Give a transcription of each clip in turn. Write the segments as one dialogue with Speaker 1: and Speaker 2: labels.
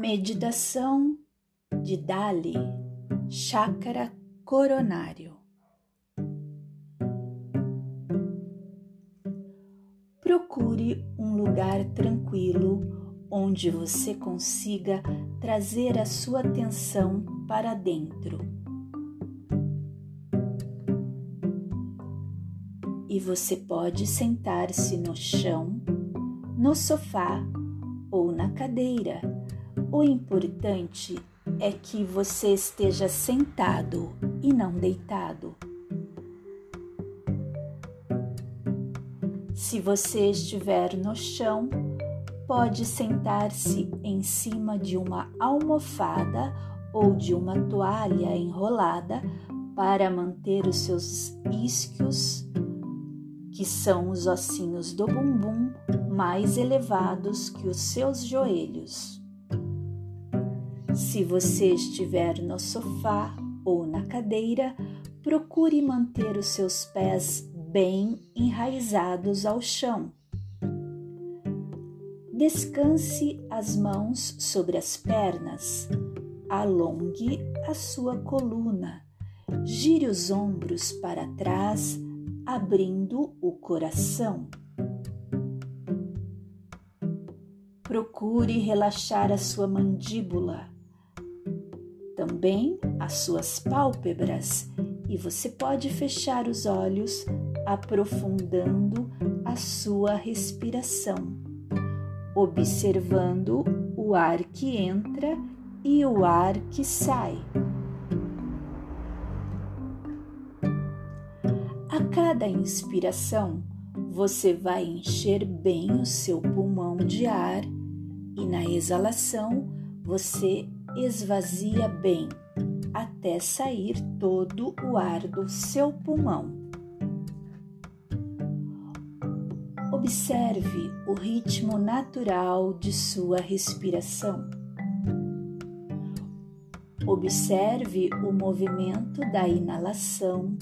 Speaker 1: Meditação de Dali, Chácara Coronário. Procure um lugar tranquilo onde você consiga trazer a sua atenção para dentro. E você pode sentar-se no chão, no sofá ou na cadeira o importante é que você esteja sentado e não deitado. Se você estiver no chão, pode sentar-se em cima de uma almofada ou de uma toalha enrolada para manter os seus isquios, que são os ossinhos do bumbum, mais elevados que os seus joelhos. Se você estiver no sofá ou na cadeira, procure manter os seus pés bem enraizados ao chão. Descanse as mãos sobre as pernas, alongue a sua coluna, gire os ombros para trás, abrindo o coração. Procure relaxar a sua mandíbula também as suas pálpebras e você pode fechar os olhos, aprofundando a sua respiração, observando o ar que entra e o ar que sai. A cada inspiração, você vai encher bem o seu pulmão de ar e na exalação você esvazia bem até sair todo o ar do seu pulmão. Observe o ritmo natural de sua respiração. Observe o movimento da inalação,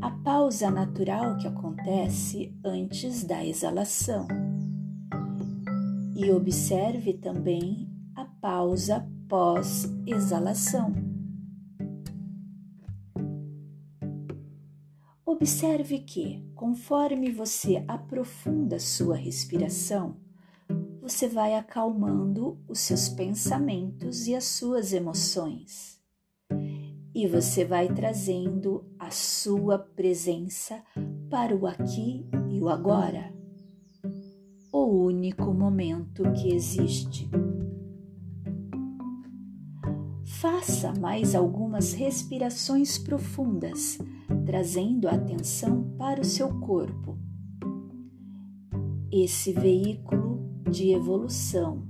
Speaker 1: a pausa natural que acontece antes da exalação. E observe também pausa pós-exalação. Observe que, conforme você aprofunda sua respiração, você vai acalmando os seus pensamentos e as suas emoções. E você vai trazendo a sua presença para o aqui e o agora, o único momento que existe. Faça mais algumas respirações profundas, trazendo a atenção para o seu corpo. Esse veículo de evolução,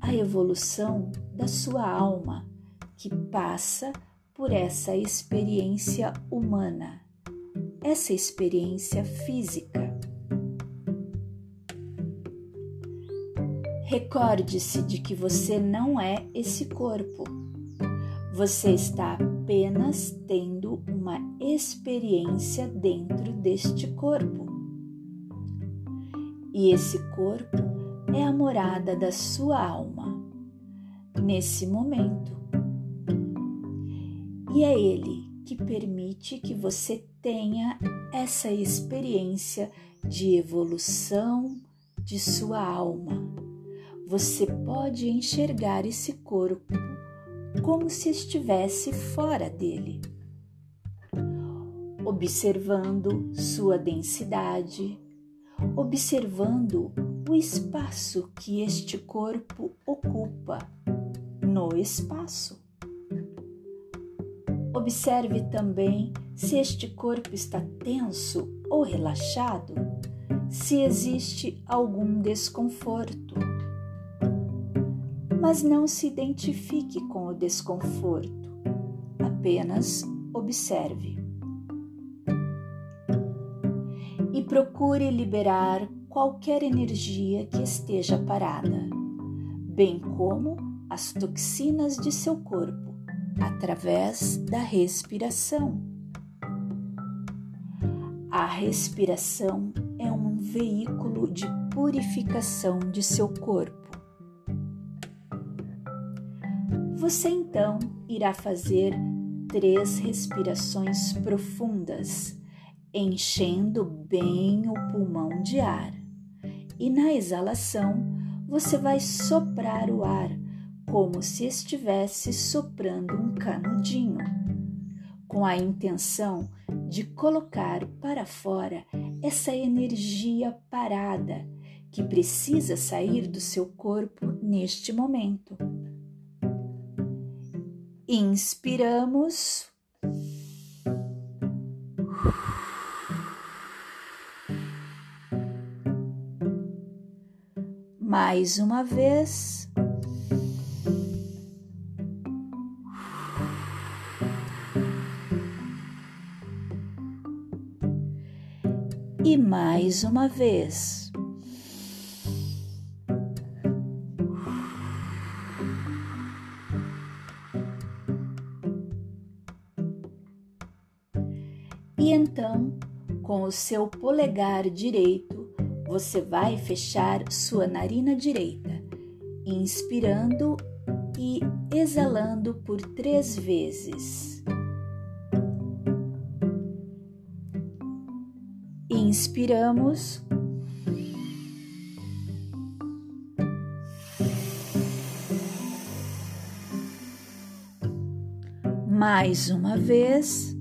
Speaker 1: a evolução da sua alma, que passa por essa experiência humana, essa experiência física Recorde-se de que você não é esse corpo. Você está apenas tendo uma experiência dentro deste corpo. E esse corpo é a morada da sua alma, nesse momento. E é ele que permite que você tenha essa experiência de evolução de sua alma você pode enxergar esse corpo como se estivesse fora dele, observando sua densidade, observando o espaço que este corpo ocupa no espaço. Observe também se este corpo está tenso ou relaxado, se existe algum desconforto mas não se identifique com o desconforto, apenas observe. E procure liberar qualquer energia que esteja parada, bem como as toxinas de seu corpo, através da respiração. A respiração é um veículo de purificação de seu corpo Você então irá fazer três respirações profundas, enchendo bem o pulmão de ar. E na exalação, você vai soprar o ar como se estivesse soprando um canudinho, com a intenção de colocar para fora essa energia parada que precisa sair do seu corpo neste momento. Inspiramos. Mais uma vez. E mais uma vez. Então, com o seu polegar direito, você vai fechar sua narina direita, inspirando e exalando por três vezes. Inspiramos. Mais uma vez.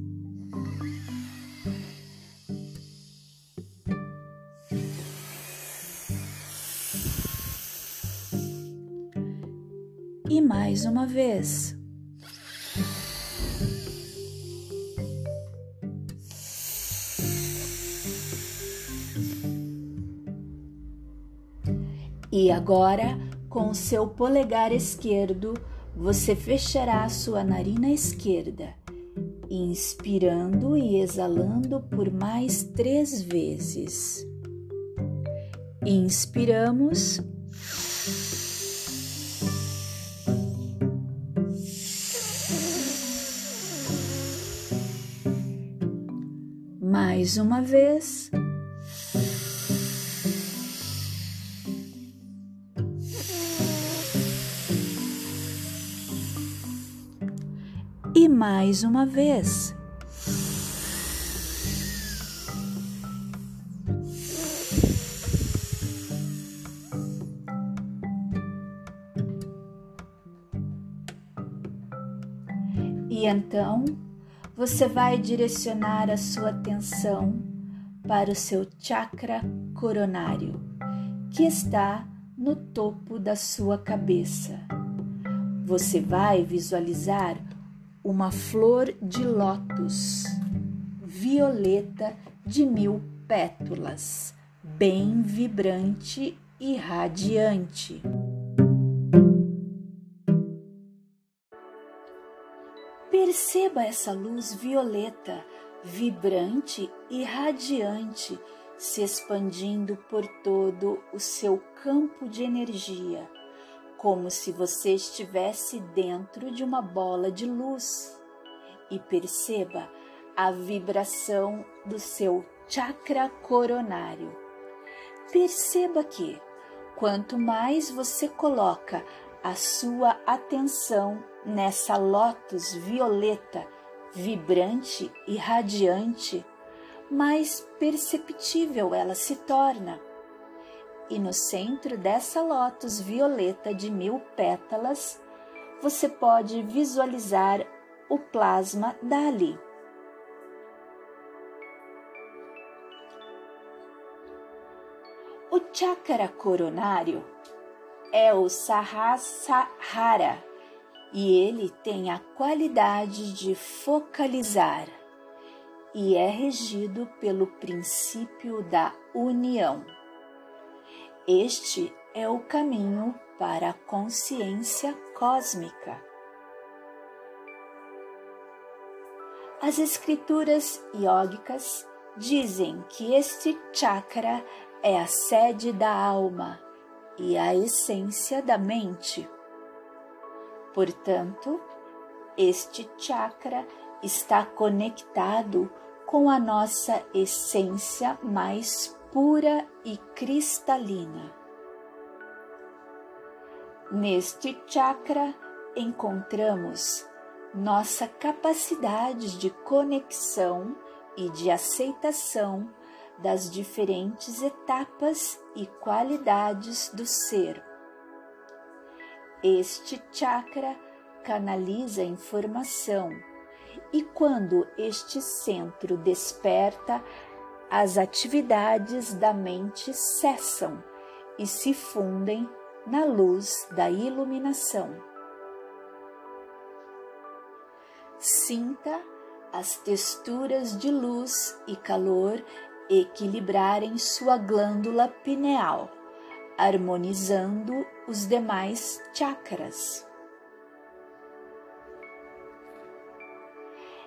Speaker 1: Mais uma vez. E agora, com o seu polegar esquerdo, você fechará sua narina esquerda, inspirando e exalando por mais três vezes. Inspiramos. Mais uma vez. E mais uma vez. E então você vai direcionar a sua atenção para o seu chakra coronário, que está no topo da sua cabeça. Você vai visualizar uma flor de lótus violeta de mil pétalas, bem vibrante e radiante. Perceba essa luz violeta, vibrante e radiante, se expandindo por todo o seu campo de energia, como se você estivesse dentro de uma bola de luz. E perceba a vibração do seu chakra coronário. Perceba que, quanto mais você coloca a sua atenção nessa lótus violeta, vibrante e radiante, mais perceptível ela se torna. E no centro dessa lótus violeta de mil pétalas, você pode visualizar o plasma dali. O chakra coronário é o Sahasrara e ele tem a qualidade de focalizar e é regido pelo princípio da união. Este é o caminho para a consciência cósmica. As escrituras iógicas dizem que este chakra é a sede da alma e a essência da mente. Portanto, este chakra está conectado com a nossa essência mais pura e cristalina. Neste chakra encontramos nossa capacidade de conexão e de aceitação das diferentes etapas e qualidades do ser. Este chakra canaliza a informação e quando este centro desperta, as atividades da mente cessam e se fundem na luz da iluminação. Sinta as texturas de luz e calor equilibrarem sua glândula pineal, harmonizando os demais chakras.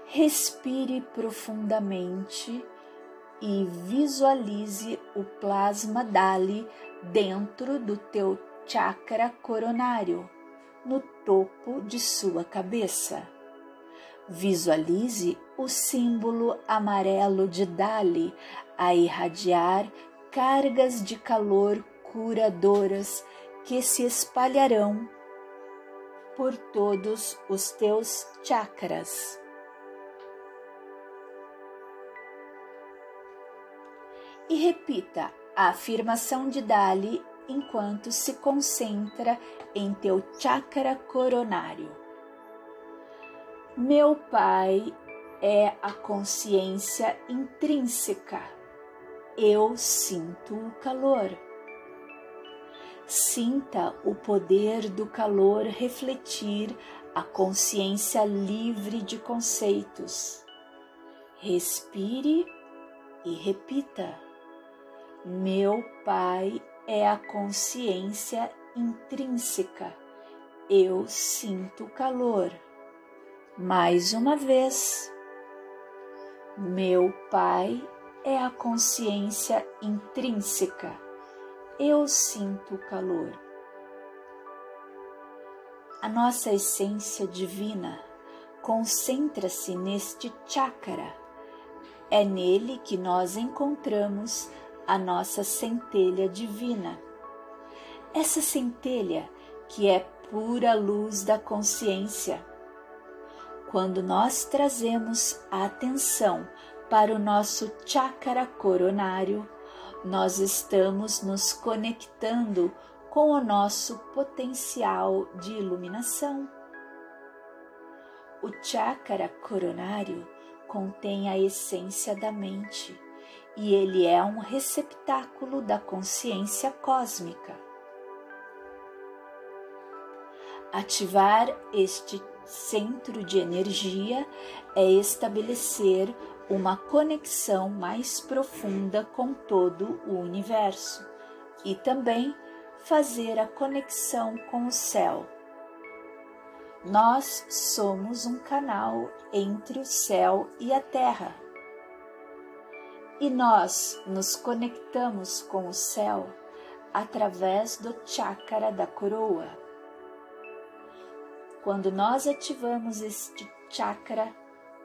Speaker 1: Respire profundamente e visualize o plasma Dali dentro do teu chakra coronário, no topo de sua cabeça. Visualize o símbolo amarelo de Dali a irradiar cargas de calor curadoras que se espalharão por todos os teus chakras. E repita a afirmação de Dali enquanto se concentra em teu chakra coronário. Meu Pai é a consciência intrínseca. Eu sinto o calor. Sinta o poder do calor refletir a consciência livre de conceitos. Respire e repita: Meu Pai é a consciência intrínseca. Eu sinto calor. Mais uma vez, meu Pai é a consciência intrínseca. Eu sinto calor. A nossa essência divina concentra-se neste chakra. É nele que nós encontramos a nossa centelha divina. Essa centelha que é pura luz da consciência. Quando nós trazemos a atenção para o nosso chakra coronário, nós estamos nos conectando com o nosso potencial de iluminação. O chakra coronário contém a essência da mente e ele é um receptáculo da consciência cósmica. Ativar este centro de energia é estabelecer uma conexão mais profunda com todo o universo e também fazer a conexão com o céu. Nós somos um canal entre o céu e a terra e nós nos conectamos com o céu através do chakra da coroa. Quando nós ativamos este chakra,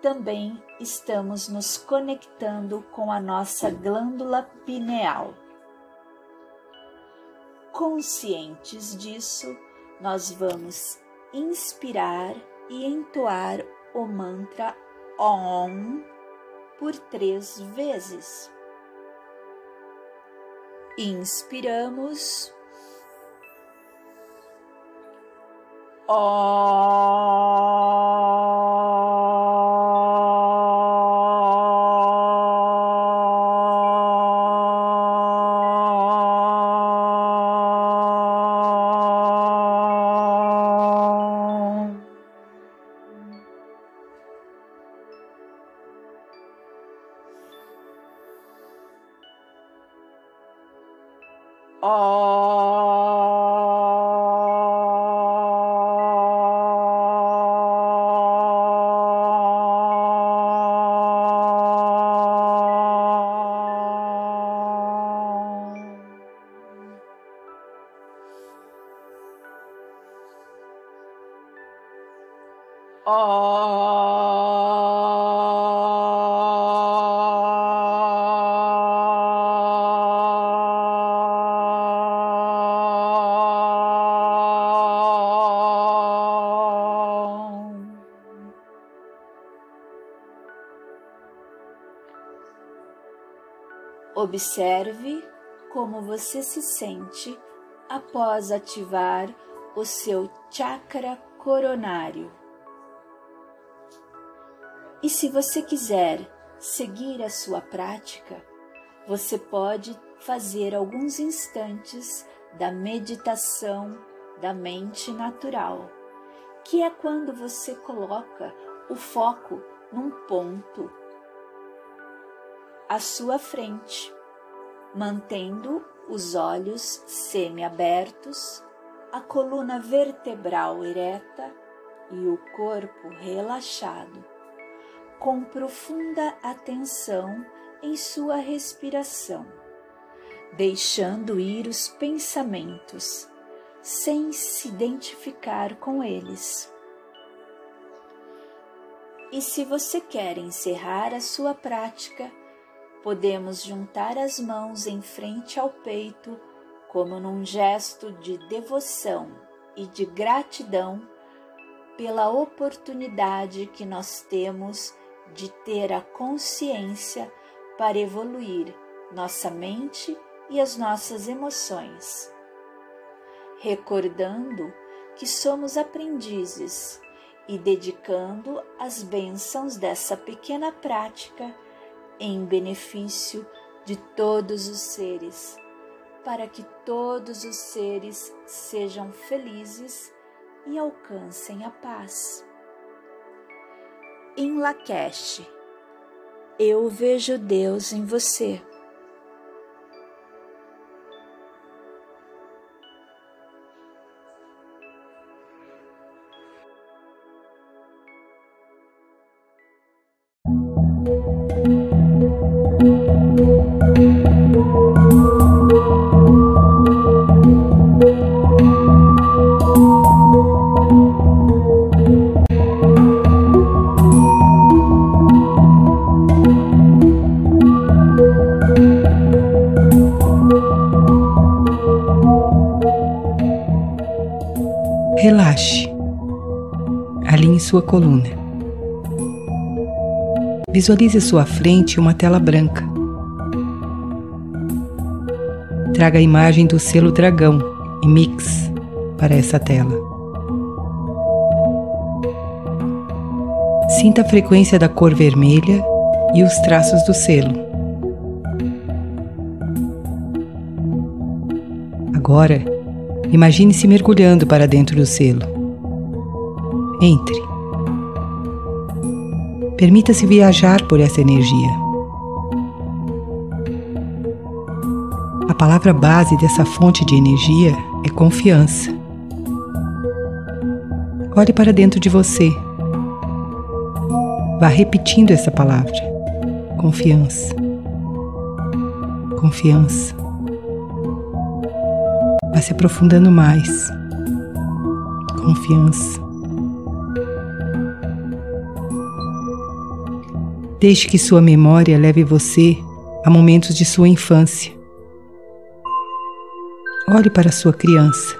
Speaker 1: também estamos nos conectando com a nossa glândula pineal. Conscientes disso, nós vamos inspirar e entoar o mantra OM por três vezes. Inspiramos. Observe como você se sente após ativar o seu chakra coronário. Se você quiser seguir a sua prática, você pode fazer alguns instantes da meditação da mente natural, que é quando você coloca o foco num ponto à sua frente, mantendo os olhos semiabertos, a coluna vertebral ereta e o corpo relaxado com profunda atenção em sua respiração, deixando ir os pensamentos, sem se identificar com eles. E se você quer encerrar a sua prática, podemos juntar as mãos em frente ao peito, como num gesto de devoção e de gratidão pela oportunidade que nós temos de ter a consciência para evoluir nossa mente e as nossas emoções. Recordando que somos aprendizes e dedicando as bênçãos dessa pequena prática em benefício de todos os seres, para que todos os seres sejam felizes e alcancem a paz em Lakesh. Eu vejo Deus em você.
Speaker 2: Coluna. Visualize à sua frente uma tela branca. Traga a imagem do selo dragão e mix para essa tela. Sinta a frequência da cor vermelha e os traços do selo. Agora, imagine-se mergulhando para dentro do selo. Entre. Permita-se viajar por essa energia. A palavra base dessa fonte de energia é confiança. Olhe para dentro de você. Vá repetindo essa palavra. Confiança. Confiança. Vá se aprofundando mais. Confiança. Deixe que sua memória leve você a momentos de sua infância. Olhe para sua criança.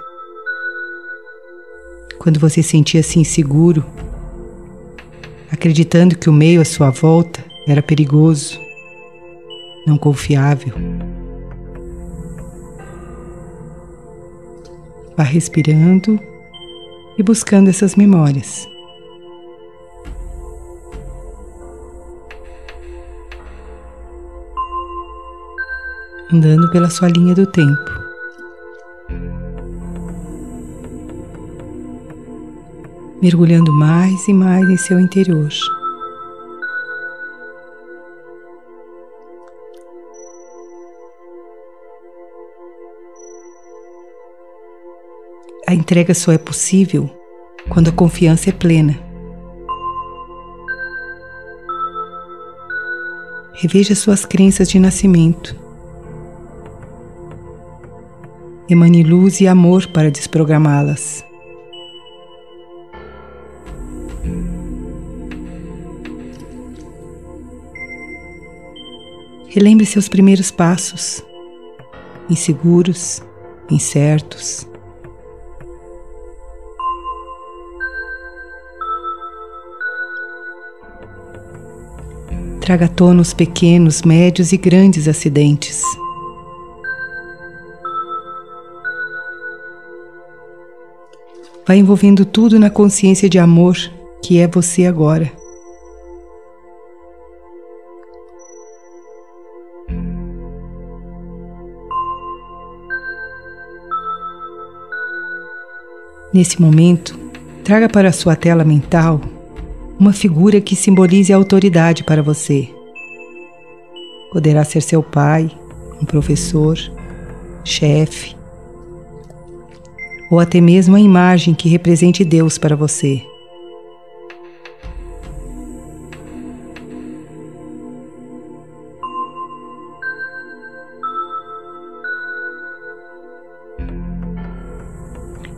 Speaker 2: Quando você sentia-se inseguro, acreditando que o meio à sua volta era perigoso, não confiável. Vá respirando e buscando essas memórias. Andando pela sua linha do tempo. Mergulhando mais e mais em seu interior. A entrega só é possível quando a confiança é plena. Reveja suas crenças de nascimento. Emane luz e amor para desprogramá-las. Relembre seus primeiros passos, inseguros, incertos. Traga à pequenos, médios e grandes acidentes. Vai envolvendo tudo na consciência de amor que é você agora. Nesse momento, traga para a sua tela mental uma figura que simbolize a autoridade para você. Poderá ser seu pai, um professor, chefe, ou até mesmo a imagem que represente Deus para você.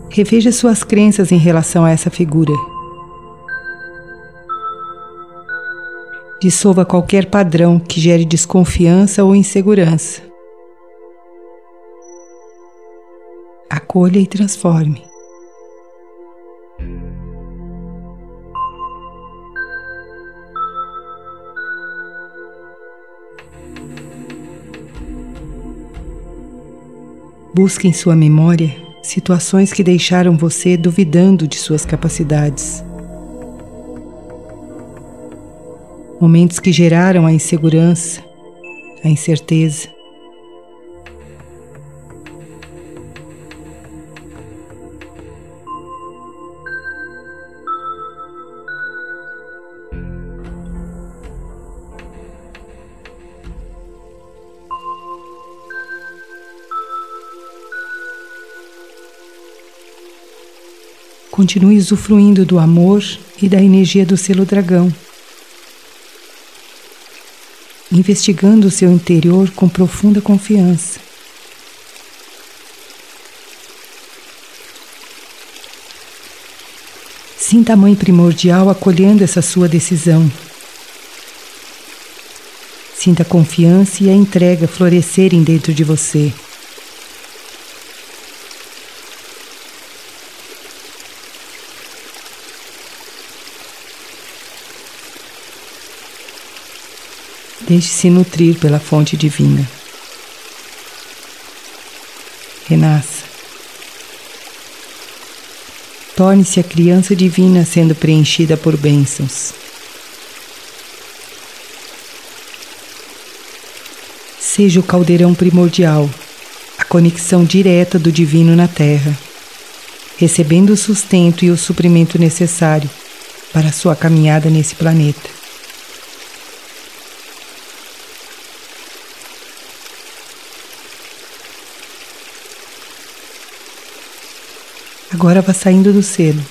Speaker 2: Reveja suas crenças em relação a essa figura. Dissolva qualquer padrão que gere desconfiança ou insegurança. Acolha e transforme. Busque em sua memória situações que deixaram você duvidando de suas capacidades. Momentos que geraram a insegurança, a incerteza. Continue usufruindo do amor e da energia do selo dragão, investigando o seu interior com profunda confiança. Sinta a Mãe Primordial acolhendo essa sua decisão. Sinta a confiança e a entrega florescerem dentro de você. Deixe-se nutrir pela fonte divina. Renasça. Torne-se a criança divina sendo preenchida por bênçãos. Seja o caldeirão primordial, a conexão direta do divino na Terra, recebendo o sustento e o suprimento necessário para a sua caminhada nesse planeta. Agora vá saindo do selo.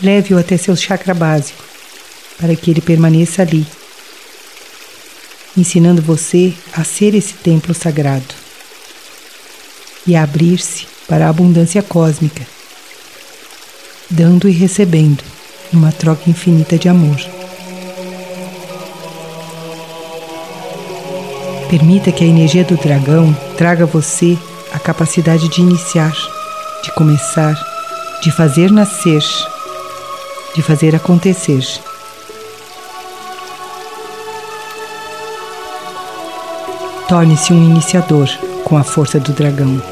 Speaker 2: Leve-o até seu chakra básico, para que ele permaneça ali, ensinando você a ser esse templo sagrado e a abrir-se para a abundância cósmica, dando e recebendo numa troca infinita de amor. Permita que a energia do dragão traga você a capacidade de iniciar, de começar, de fazer nascer, de fazer acontecer. Torne-se um iniciador com a força do dragão.